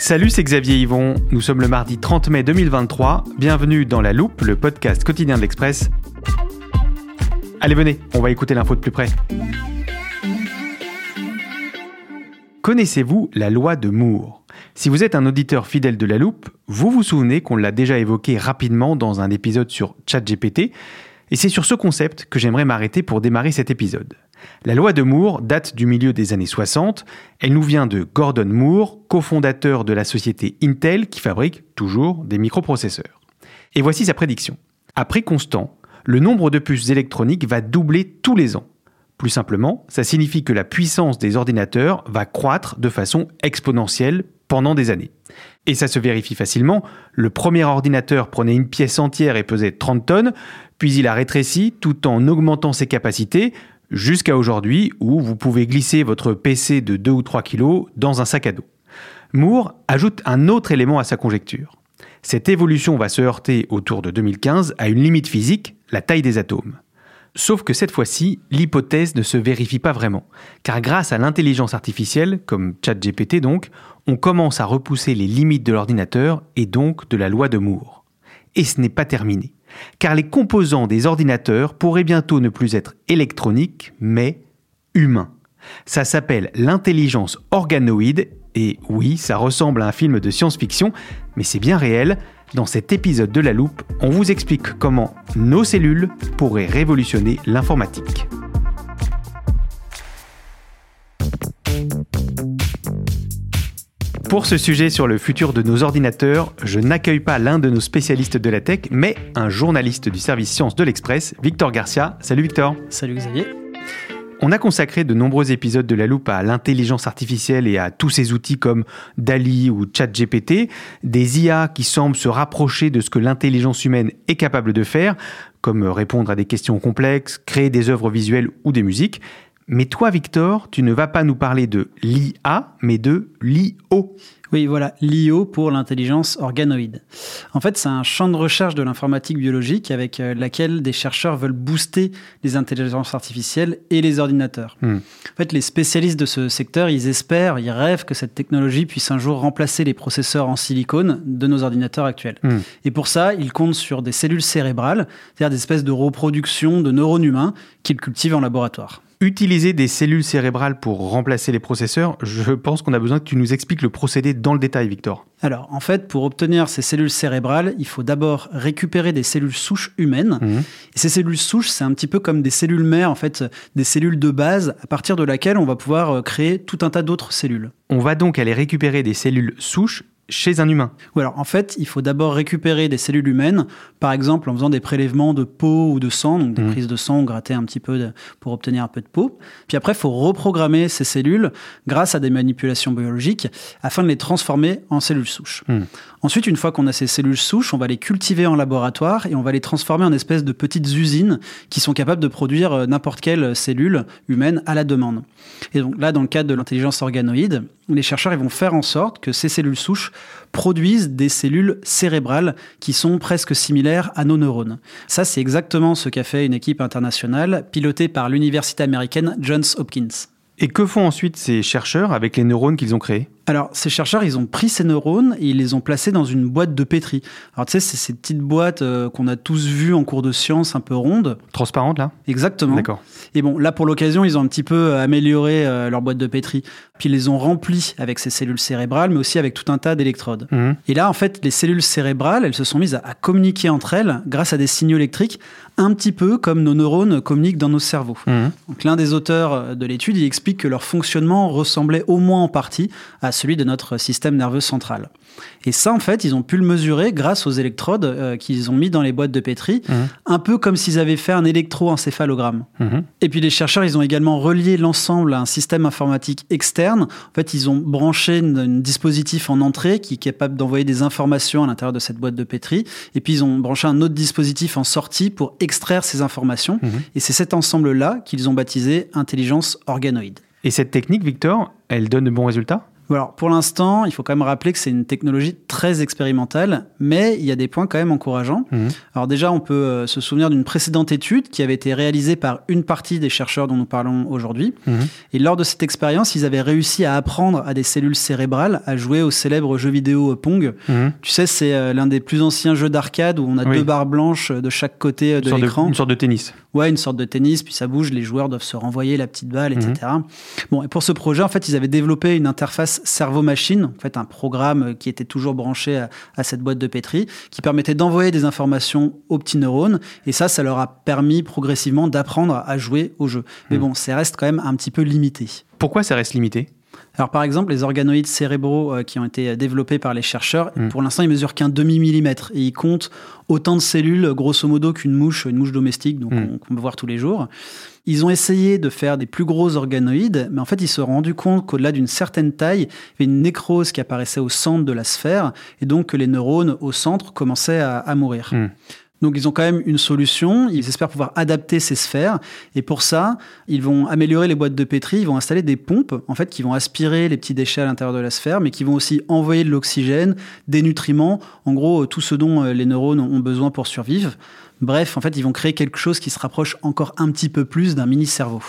Salut, c'est Xavier Yvon. Nous sommes le mardi 30 mai 2023. Bienvenue dans La Loupe, le podcast quotidien de l'Express. Allez, venez, on va écouter l'info de plus près. Connaissez-vous la loi de Moore? Si vous êtes un auditeur fidèle de La Loupe, vous vous souvenez qu'on l'a déjà évoqué rapidement dans un épisode sur ChatGPT, et c'est sur ce concept que j'aimerais m'arrêter pour démarrer cet épisode. La loi de Moore date du milieu des années 60. Elle nous vient de Gordon Moore, cofondateur de la société Intel qui fabrique toujours des microprocesseurs. Et voici sa prédiction. À prix constant, le nombre de puces électroniques va doubler tous les ans. Plus simplement, ça signifie que la puissance des ordinateurs va croître de façon exponentielle pendant des années. Et ça se vérifie facilement. Le premier ordinateur prenait une pièce entière et pesait 30 tonnes, puis il a rétréci tout en augmentant ses capacités jusqu'à aujourd'hui où vous pouvez glisser votre PC de 2 ou 3 kg dans un sac à dos. Moore ajoute un autre élément à sa conjecture. Cette évolution va se heurter autour de 2015 à une limite physique, la taille des atomes. Sauf que cette fois-ci, l'hypothèse ne se vérifie pas vraiment, car grâce à l'intelligence artificielle, comme ChatGPT donc, on commence à repousser les limites de l'ordinateur et donc de la loi de Moore. Et ce n'est pas terminé, car les composants des ordinateurs pourraient bientôt ne plus être électroniques, mais humains. Ça s'appelle l'intelligence organoïde, et oui, ça ressemble à un film de science-fiction, mais c'est bien réel. Dans cet épisode de La Loupe, on vous explique comment nos cellules pourraient révolutionner l'informatique. Pour ce sujet sur le futur de nos ordinateurs, je n'accueille pas l'un de nos spécialistes de la tech, mais un journaliste du service sciences de l'Express, Victor Garcia. Salut Victor. Salut Xavier. On a consacré de nombreux épisodes de la loupe à l'intelligence artificielle et à tous ces outils comme DALI ou ChatGPT, des IA qui semblent se rapprocher de ce que l'intelligence humaine est capable de faire, comme répondre à des questions complexes, créer des œuvres visuelles ou des musiques. Mais toi, Victor, tu ne vas pas nous parler de l'IA, mais de l'IO. Oui, voilà, l'IO pour l'intelligence organoïde. En fait, c'est un champ de recherche de l'informatique biologique avec euh, laquelle des chercheurs veulent booster les intelligences artificielles et les ordinateurs. Hmm. En fait, les spécialistes de ce secteur, ils espèrent, ils rêvent que cette technologie puisse un jour remplacer les processeurs en silicone de nos ordinateurs actuels. Hmm. Et pour ça, ils comptent sur des cellules cérébrales, c'est-à-dire des espèces de reproduction de neurones humains qu'ils cultivent en laboratoire. Utiliser des cellules cérébrales pour remplacer les processeurs, je pense qu'on a besoin que tu nous expliques le procédé dans le détail, Victor. Alors, en fait, pour obtenir ces cellules cérébrales, il faut d'abord récupérer des cellules souches humaines. Mmh. Et ces cellules souches, c'est un petit peu comme des cellules mères, en fait, des cellules de base à partir de laquelle on va pouvoir euh, créer tout un tas d'autres cellules. On va donc aller récupérer des cellules souches chez un humain Ou alors, en fait, il faut d'abord récupérer des cellules humaines, par exemple en faisant des prélèvements de peau ou de sang, donc des mmh. prises de sang, gratter un petit peu pour obtenir un peu de peau. Puis après, il faut reprogrammer ces cellules grâce à des manipulations biologiques afin de les transformer en cellules souches. Mmh. Ensuite, une fois qu'on a ces cellules souches, on va les cultiver en laboratoire et on va les transformer en espèces de petites usines qui sont capables de produire euh, n'importe quelle cellule humaine à la demande. Et donc là, dans le cadre de l'intelligence organoïde, les chercheurs vont faire en sorte que ces cellules souches produisent des cellules cérébrales qui sont presque similaires à nos neurones. Ça, c'est exactement ce qu'a fait une équipe internationale pilotée par l'université américaine Johns Hopkins. Et que font ensuite ces chercheurs avec les neurones qu'ils ont créés? Alors, ces chercheurs, ils ont pris ces neurones et ils les ont placés dans une boîte de pétri. Alors, tu sais, c'est ces petites boîtes euh, qu'on a tous vues en cours de sciences, un peu rondes. Transparentes, là? Exactement. D'accord. Et bon, là, pour l'occasion, ils ont un petit peu euh, amélioré euh, leur boîte de pétri. Puis, ils les ont remplies avec ces cellules cérébrales, mais aussi avec tout un tas d'électrodes. Mhm. Et là, en fait, les cellules cérébrales, elles se sont mises à, communiquer entre elles grâce à des signaux électriques, un petit peu comme nos neurones communiquent dans nos cerveaux. Mhm. Donc, l'un des auteurs de l'étude, il explique que leur fonctionnement ressemblait au moins en partie à celui de notre système nerveux central. Et ça, en fait, ils ont pu le mesurer grâce aux électrodes euh, qu'ils ont mis dans les boîtes de pétri, Mhm. un peu comme s'ils avaient fait un électroencéphalogramme. Mhm. Et puis les chercheurs, ils ont également relié l'ensemble à un système informatique externe. En fait, ils ont branché un dispositif en entrée qui est capable d'envoyer des informations à l'intérieur de cette boîte de pétri. Et puis ils ont branché un autre dispositif en sortie pour extraire ces informations. Mhm. Et c'est cet ensemble-là qu'ils ont baptisé intelligence organoïde. Et cette technique, Victor, elle donne de bons résultats? Alors, pour l'instant, il faut quand même rappeler que c'est une technologie très expérimentale, mais il y a des points quand même encourageants. Mhm. Alors déjà, on peut euh, se souvenir d'une précédente étude qui avait été réalisée par une partie des chercheurs dont nous parlons aujourd'hui. Mhm. Et lors de cette expérience, ils avaient réussi à apprendre à des cellules cérébrales à jouer au célèbre jeu vidéo euh, Pong. Mhm. Tu sais, c'est euh, l'un des plus anciens jeux d'arcade où on a Oui. deux barres blanches de chaque côté de- l'écran. Une sorte de tennis. Ouais, une sorte de tennis, puis ça bouge, les joueurs doivent se renvoyer la petite balle, etc. Bon, et pour ce projet, en fait, ils avaient développé une interface cerveau-machine, en fait, un programme euh, qui était toujours branché à, à cette boîte de pétri, qui permettait d'envoyer des informations aux petits neurones, et ça, ça leur a permis progressivement d'apprendre à jouer au jeu. Mais bon, ça reste quand même un petit peu limité. Pourquoi ça reste limité? Alors par exemple, les organoïdes cérébraux euh, qui ont été euh, développés par les chercheurs, Mm. pour l'instant, ils mesurent qu'un demi-millimètre et ils comptent autant de cellules, grosso modo, qu'une mouche, une mouche domestique, donc Mm. on- qu'on peut voir tous les jours. Ils ont essayé de faire des plus gros organoïdes, mais en fait, ils se sont rendus compte qu'au-delà d'une certaine taille, il y avait une nécrose qui apparaissait au centre de la sphère, et donc que les neurones au centre commençaient à, à mourir. Mm. Donc ils ont quand même une solution, ils espèrent pouvoir adapter ces sphères. Et pour ça, ils vont améliorer les boîtes de pétri, ils vont installer des pompes en fait qui vont aspirer les petits déchets à l'intérieur de la sphère mais qui vont aussi envoyer de l'oxygène, des nutriments, en gros tout ce dont euh, les neurones ont besoin pour survivre. Bref, en fait, ils vont créer quelque chose qui se rapproche encore un petit peu plus d'un mini cerveau.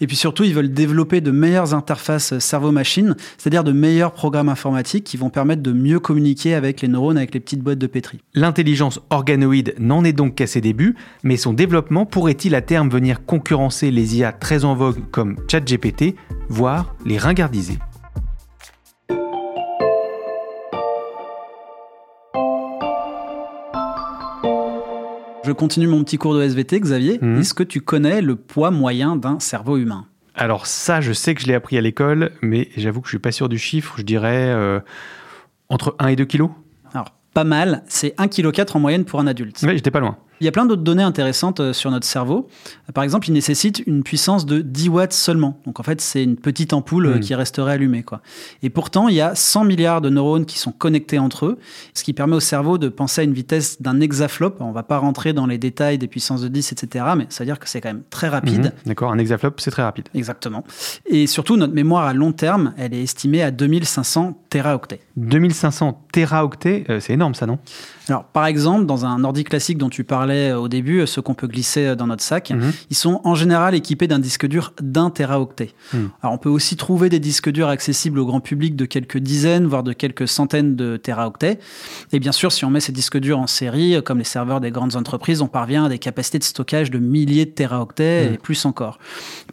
Et puis surtout, ils veulent développer de meilleures interfaces cerveau-machine, c'est-à-dire de meilleurs programmes informatiques qui vont permettre de mieux communiquer avec les neurones, avec les petites boîtes de pétri. L'intelligence organoïde n'en est donc qu'à ses débuts, mais son développement pourrait-il à terme venir concurrencer les IA très en vogue comme ChatGPT, voire les ringardiser? Je continue mon petit cours de SVT, Xavier. Mhm. Est-ce que tu connais le poids moyen d'un cerveau humain? Alors ça, je sais que je l'ai appris à l'école, mais j'avoue que je suis pas sûr du chiffre, je dirais euh, entre 1 et 2 kilos. Alors, pas mal, c'est 1,4 kg en moyenne pour un adulte. Ouais, j'étais pas loin. Il y a plein d'autres données intéressantes euh, sur notre cerveau. Euh, Par exemple, il nécessite une puissance de 10 watts seulement. Donc en fait, c'est une petite ampoule euh, Mhm. qui resterait allumée. Quoi. Et pourtant, il y a 100 milliards de neurones qui sont connectés entre eux, ce qui permet au cerveau de penser à une vitesse d'un hexaflop. On va pas rentrer dans les détails des puissances de 10, etc. Mais ça veut dire que c'est quand même très rapide. Mhm. D'accord, un hexaflop, c'est très rapide. Exactement. Et surtout, notre mémoire à long terme, elle est estimée à 2500 téraoctets. 2500 téraoctets, euh, c'est énorme ça, non? Alors, par exemple, dans un ordi classique dont tu parlais euh, au début, euh, ceux qu'on peut glisser euh, dans notre sac, Mhm. ils sont en général équipés d'un disque dur d'un téraoctet. Mhm. Alors, on peut aussi trouver des disques durs accessibles au grand public de quelques dizaines, voire de quelques centaines de téraoctets. Et bien sûr, si on met ces disques durs en série, comme les serveurs des grandes entreprises, on parvient à des capacités de stockage de milliers de téraoctets Mhm. et plus encore.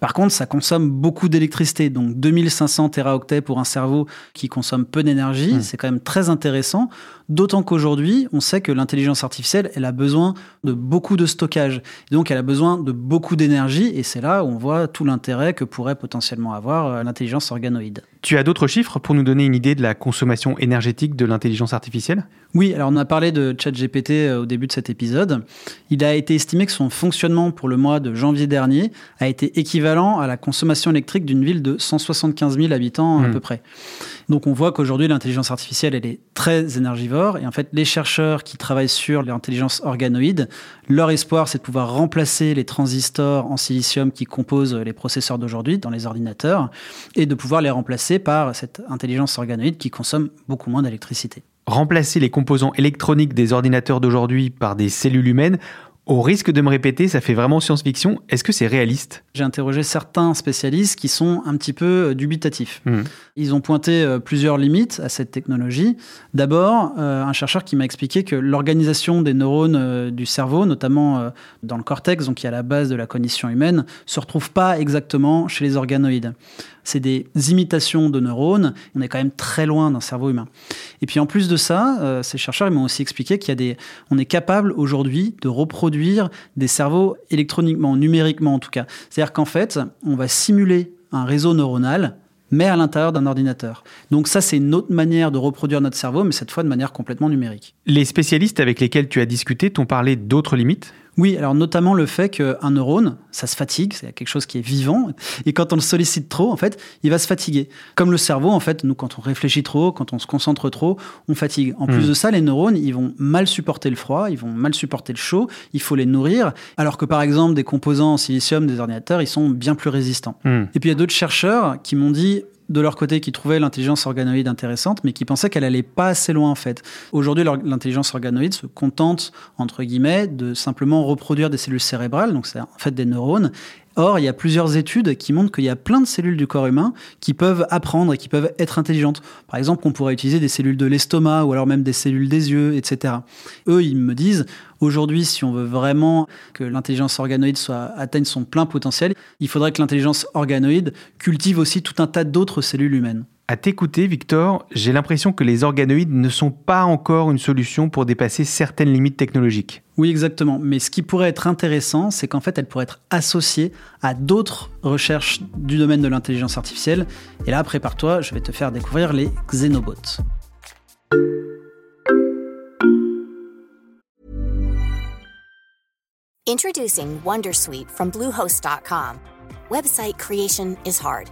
Par contre, ça consomme beaucoup d'électricité. Donc, 2500 téraoctets pour un cerveau qui consomme peu d'énergie, Mhm. c'est quand même très intéressant. D'autant qu'aujourd'hui, on sait que l'intelligence artificielle, elle a besoin de beaucoup de stockage. Donc, elle a besoin de beaucoup d'énergie. Et c'est là où on voit tout l'intérêt que pourrait potentiellement avoir euh, l'intelligence organoïde. Tu as d'autres chiffres pour nous donner une idée de la consommation énergétique de l'intelligence artificielle? Oui, alors on a parlé de ChatGPT euh, au début de cet épisode. Il a été estimé que son fonctionnement pour le mois de janvier dernier a été équivalent à la consommation électrique d'une ville de 175 000 habitants à Mhm. peu près. Donc on voit qu'aujourd'hui l'intelligence artificielle elle est très énergivore et en fait les chercheurs qui travaillent sur l'intelligence organoïde, leur espoir c'est de pouvoir remplacer les transistors en silicium qui composent les processeurs d'aujourd'hui dans les ordinateurs et de pouvoir les remplacer par cette intelligence organoïde qui consomme beaucoup moins d'électricité. Remplacer les composants électroniques des ordinateurs d'aujourd'hui par des cellules humaines, au risque de me répéter, ça fait vraiment science-fiction, est-ce que c'est réaliste? J'ai interrogé certains spécialistes qui sont un petit peu euh, dubitatifs. Mhm. Ils ont pointé euh, plusieurs limites à cette technologie. D'abord, euh, un chercheur qui m'a expliqué que l'organisation des neurones euh, du cerveau, notamment euh, dans le cortex, donc qui est à la base de la cognition humaine, se retrouve pas exactement chez les organoïdes. C'est des imitations de neurones. On est quand même très loin d'un cerveau humain. Et puis en plus de ça, euh, ces chercheurs m'ont aussi expliqué qu'il on est capable aujourd'hui de reproduire des cerveaux électroniquement, numériquement en tout cas. C'est-à-dire qu'en fait, on va simuler un réseau neuronal mais à l'intérieur d'un ordinateur. Donc ça, c'est une autre manière de reproduire notre cerveau, mais cette fois de manière complètement numérique. Les spécialistes avec lesquels tu as discuté t'ont parlé d'autres limites? Oui, alors notamment le fait qu'un neurone, ça se fatigue, c'est quelque chose qui est vivant, et quand on le sollicite trop, en fait, il va se fatiguer. Comme le cerveau, en fait, nous, quand on réfléchit trop, quand on se concentre trop, on fatigue. En plus hmm. de ça, les neurones, ils vont mal supporter le froid, ils vont mal supporter le chaud, il faut les nourrir, alors que par exemple, des composants en silicium des ordinateurs, ils sont bien plus résistants. Hmm. Et puis il y a d'autres chercheurs qui m'ont dit, de leur côté qui trouvaient l'intelligence organoïde intéressante, mais qui pensaient qu'elle allait pas assez loin en fait. Aujourd'hui, l'intelligence organoïde se contente, entre guillemets, de simplement reproduire des cellules cérébrales, donc c'est en fait des neurones, Or, il y a plusieurs études qui montrent qu'il y a plein de cellules du corps humain qui peuvent apprendre et qui peuvent être intelligentes. Par exemple, on pourrait utiliser des cellules de l'estomac ou alors même des cellules des yeux, etc. Eux, ils me disent, aujourd'hui, si on veut vraiment que l'intelligence organoïde atteigne son plein potentiel, il faudrait que l'intelligence organoïde cultive aussi tout un tas d'autres cellules humaines. À t'écouter, Victor, j'ai l'impression que les organoïdes ne sont pas encore une solution pour dépasser certaines limites technologiques. Oui, exactement. Mais ce qui pourrait être intéressant, c'est qu'en fait, elles pourraient être associées à d'autres recherches du domaine de l'intelligence artificielle. Et là, prépare-toi, je vais te faire découvrir les xénobots. Introducing Wondersuite from Bluehost.com. Website creation is hard.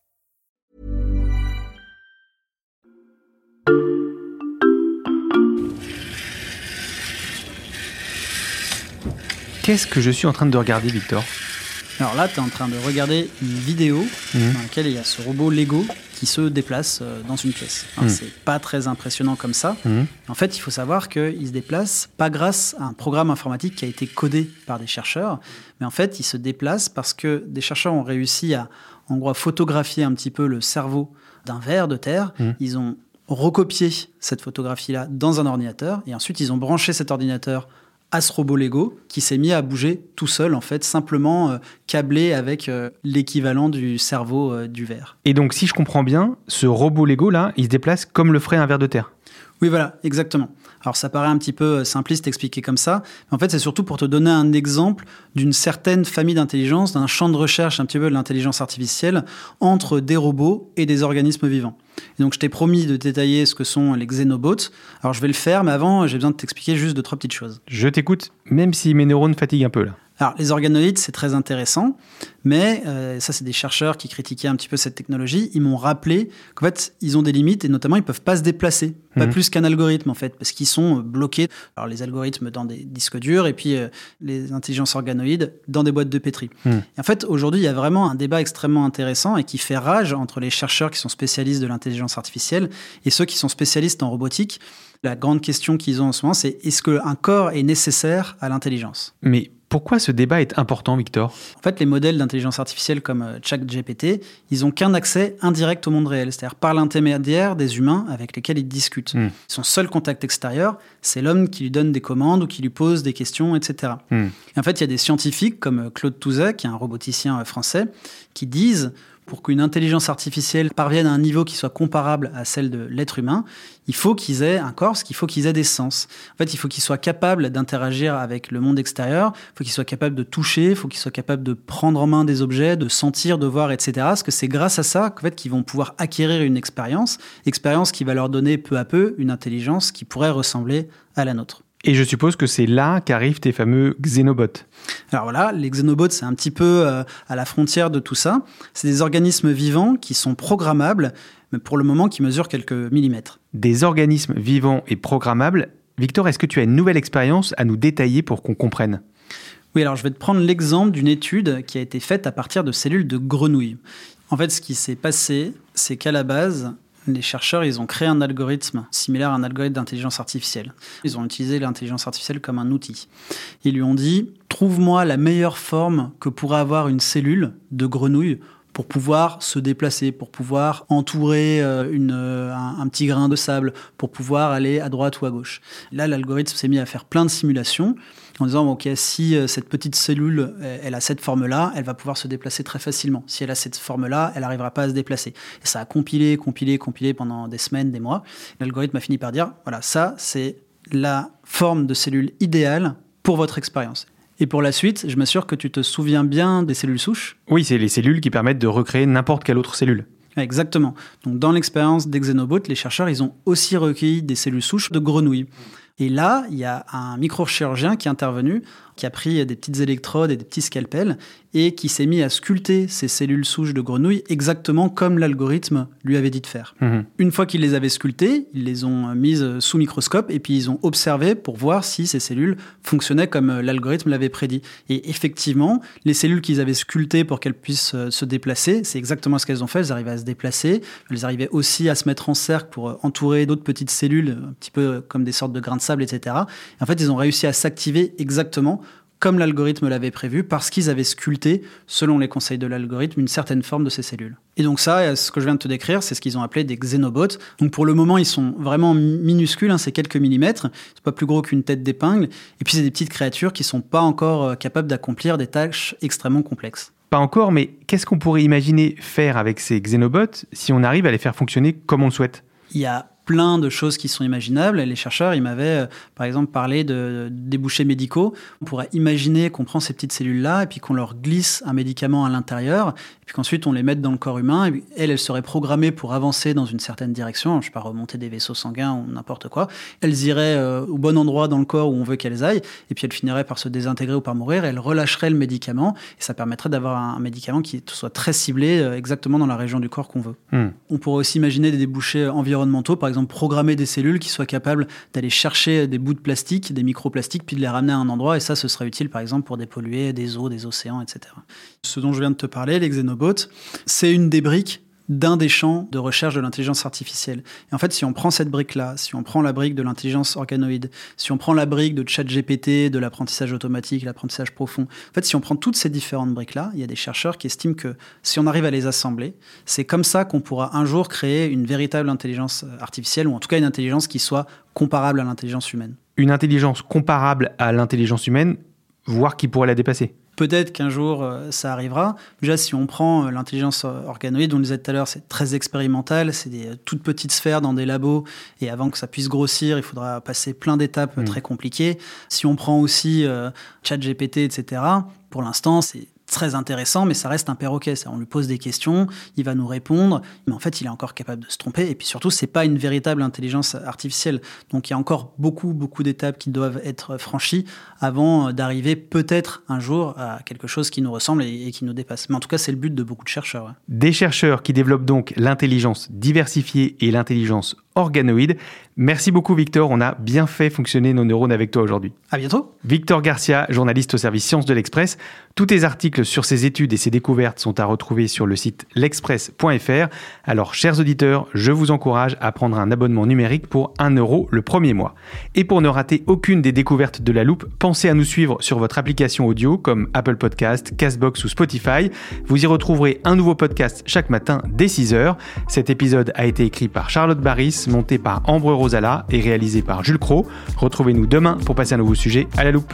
Qu'est-ce que je suis en train de regarder, Victor? Alors là, tu es en train de regarder une vidéo mhm. dans laquelle il y a ce robot Lego qui se déplace euh, dans une pièce. Mhm. C'est pas très impressionnant comme ça. Mhm. En fait, il faut savoir qu'il se déplace pas grâce à un programme informatique qui a été codé par des chercheurs, mais en fait, il se déplace parce que des chercheurs ont réussi à, en gros, photographier un petit peu le cerveau d'un ver de terre. Ils ont recopié cette photographie-là dans un ordinateur et ensuite ils ont branché cet ordinateur à ce robot Lego qui s'est mis à bouger tout seul, en fait, simplement euh, câblé avec euh, l'équivalent du cerveau euh, du verre. Et donc, si je comprends bien, ce robot Lego là, il se déplace comme le ferait un ver de terre. Oui, voilà, exactement. Alors ça paraît un petit peu euh, simpliste expliqué comme ça, mais en fait c'est surtout pour te donner un exemple d'une certaine famille d'intelligence, d'un champ de recherche un petit peu de l'intelligence artificielle entre des robots et des organismes vivants. Et donc je t'ai promis de détailler ce que sont les xénobots. Alors je vais le faire, mais avant j'ai besoin de t'expliquer juste deux trois petites choses. Je t'écoute, même si mes neurones fatiguent un peu là. Alors, les organoïdes, c'est très intéressant, mais euh, ça, c'est des chercheurs qui critiquaient un petit peu cette technologie. Ils m'ont rappelé qu'en fait, ils ont des limites et notamment, ils peuvent pas se déplacer, pas mhm. plus qu'un algorithme en fait, parce qu'ils sont euh, bloqués. Alors, les algorithmes dans des disques durs et puis euh, les intelligences organoïdes dans des boîtes de pétri. Mhm. en fait, aujourd'hui, il y a vraiment un débat extrêmement intéressant et qui fait rage entre les chercheurs qui sont spécialistes de l'intelligence artificielle et ceux qui sont spécialistes en robotique. La grande question qu'ils ont en ce moment, c'est est-ce qu'un corps est nécessaire à l'intelligence? Mais pourquoi ce débat est important, Victor? En fait, les modèles d'intelligence artificielle comme euh, ChatGPT, ils n'ont qu'un accès indirect au monde réel, c'est-à-dire par l'intermédiaire des humains avec lesquels ils discutent. Hmm. Son seul contact extérieur, c'est l'homme qui lui donne des commandes ou qui lui pose des questions, etc. Hmm. Et en fait, il y a des scientifiques comme euh, Claude Touzet, qui est un roboticien euh, français, qui disent pour qu'une intelligence artificielle parvienne à un niveau qui soit comparable à celle de l'être humain, il faut qu'ils aient un corps, qu'il faut qu'ils aient des sens. En fait, il faut qu'ils soient capables d'interagir avec le monde extérieur, il faut qu'ils soient capables de toucher, il faut qu'ils soient capables de prendre en main des objets, de sentir, de voir, etc. Parce que c'est grâce à ça qu'en fait, qu'ils vont pouvoir acquérir une expérience, expérience qui va leur donner peu à peu une intelligence qui pourrait ressembler à la nôtre. Et je suppose que c'est là qu'arrivent tes fameux xénobots. Alors voilà, les xénobots, c'est un petit peu euh, à la frontière de tout ça. C'est des organismes vivants qui sont programmables, mais pour le moment qui mesurent quelques millimètres. Des organismes vivants et programmables. Victor, est-ce que tu as une nouvelle expérience à nous détailler pour qu'on comprenne? Oui, alors je vais te prendre l'exemple d'une étude qui a été faite à partir de cellules de grenouilles. En fait, ce qui s'est passé, c'est qu'à la base, les chercheurs, ils ont créé un algorithme similaire à un algorithme d'intelligence artificielle. Ils ont utilisé l'intelligence artificielle comme un outil. Ils lui ont dit, trouve-moi la meilleure forme que pourrait avoir une cellule de grenouille pour pouvoir se déplacer, pour pouvoir entourer euh, une, euh, un, petit grain de sable, pour pouvoir aller à droite ou à gauche. Là, l'algorithme s'est mis à faire plein de simulations en disant, OK, si euh, cette petite cellule, elle a cette forme-là, elle va pouvoir se déplacer très facilement. Si elle a cette forme-là, elle n'arrivera pas à se déplacer. Et ça a compilé, compilé, compilé pendant des semaines, des mois. L'algorithme a fini par dire, voilà, ça, c'est la forme de cellule idéale pour votre expérience. Et pour la suite, je m'assure que tu te souviens bien des cellules souches. Oui, c'est les cellules qui permettent de recréer n'importe quelle autre cellule. Exactement. Donc dans l'expérience d'Exenobot, les chercheurs, ils ont aussi recueilli des cellules souches de grenouilles. Et là, il y a un microchirurgien qui est intervenu qui a pris des petites électrodes et des petits scalpels et qui s'est mis à sculpter ces cellules souches de grenouilles exactement comme l'algorithme lui avait dit de faire. Mhm. Une fois qu'ils les avaient sculptées, ils les ont mises sous microscope et puis ils ont observé pour voir si ces cellules fonctionnaient comme l'algorithme l'avait prédit. Et effectivement, les cellules qu'ils avaient sculptées pour qu'elles puissent euh, se déplacer, c'est exactement ce qu'elles ont fait. Elles arrivaient à se déplacer, elles arrivaient aussi à se mettre en cercle pour euh, entourer d'autres petites cellules, un petit peu comme des sortes de grains de sable, etc. Et en fait, ils ont réussi à s'activer exactement comme l'algorithme l'avait prévu, parce qu'ils avaient sculpté, selon les conseils de l'algorithme, une certaine forme de ces cellules. Et donc ça, ce que je viens de te décrire, c'est ce qu'ils ont appelé des xénobots. Donc pour le moment, ils sont vraiment minuscules, hein, c'est quelques millimètres, c'est pas plus gros qu'une tête d'épingle, et puis c'est des petites créatures qui sont pas encore euh, capables d'accomplir des tâches extrêmement complexes. Pas encore, mais qu'est-ce qu'on pourrait imaginer faire avec ces xénobots si on arrive à les faire fonctionner comme on le souhaite? Il y a plein de choses qui sont imaginables. Les chercheurs, ils m'avaient, euh, par exemple, parlé de, débouchés médicaux. On pourrait imaginer qu'on prend ces petites cellules-là et puis qu'on leur glisse un médicament à l'intérieur, et puis qu'ensuite on les mette dans le corps humain. Et elles, elles seraient programmées pour avancer dans une certaine direction, je sais pas, remonter des vaisseaux sanguins ou n'importe quoi. Elles iraient euh, au bon endroit dans le corps où on veut qu'elles aillent, et puis elles finiraient par se désintégrer ou par mourir, et elles relâcheraient le médicament, et ça permettrait d'avoir un, médicament qui soit très ciblé euh, exactement dans la région du corps qu'on veut. Hmm. On pourrait aussi imaginer des débouchés environnementaux, par exemple programmer des cellules qui soient capables d'aller chercher des bouts de plastique, des microplastiques, puis de les ramener à un endroit. Et ça, ce serait utile, par exemple, pour dépolluer des eaux, des océans, etc. Ce dont je viens de te parler, les xénobots, c'est une des briques d'un des champs de recherche de l'intelligence artificielle. Et en fait, si on prend cette brique-là, si on prend la brique de l'intelligence organoïde, si on prend la brique de ChatGPT, de l'apprentissage automatique, l'apprentissage profond, en fait, si on prend toutes ces différentes briques-là, il y a des chercheurs qui estiment que si on arrive à les assembler, c'est comme ça qu'on pourra un jour créer une véritable intelligence artificielle, ou en tout cas une intelligence qui soit comparable à l'intelligence humaine. Une intelligence comparable à l'intelligence humaine, voire qui pourrait la dépasser Peut-être qu'un jour, euh, ça arrivera. Déjà, si on prend euh, l'intelligence euh, organoïde, dont on disait tout à l'heure, c'est très expérimental, c'est des toutes petites sphères dans des labos, et avant que ça puisse grossir, il faudra passer plein d'étapes mm. très compliquées. Si on prend aussi ChatGPT, etc., pour l'instant, c'est très intéressant, mais ça reste un perroquet. On lui pose des questions, il va nous répondre, mais en fait, il est encore capable de se tromper. Et puis surtout, c'est pas une véritable intelligence artificielle. Donc, il y a encore beaucoup, beaucoup d'étapes qui doivent être franchies avant d'arriver peut-être un jour à quelque chose qui nous ressemble et, qui nous dépasse. Mais en tout cas, c'est le but de beaucoup de chercheurs. Des chercheurs qui développent donc l'intelligence diversifiée et l'intelligence organoïde. Merci beaucoup Victor, on a bien fait fonctionner nos neurones avec toi aujourd'hui. À bientôt. Victor Garcia, journaliste au service Sciences de l'Express. Tous tes articles sur ces études et ces découvertes sont à retrouver sur le site l'express.fr. Alors chers auditeurs, je vous encourage à prendre un abonnement numérique pour 1 euro le premier mois. Et pour ne rater aucune des découvertes de la loupe, pensez à nous suivre sur votre application audio comme Apple Podcast, Castbox ou Spotify. Vous y retrouverez un nouveau podcast chaque matin dès 6h. Cet épisode a été écrit par Charlotte Barris, monté par Ambre Rosala et réalisé par Jules Cro. Retrouvez-nous demain pour passer un nouveau sujet à la loupe.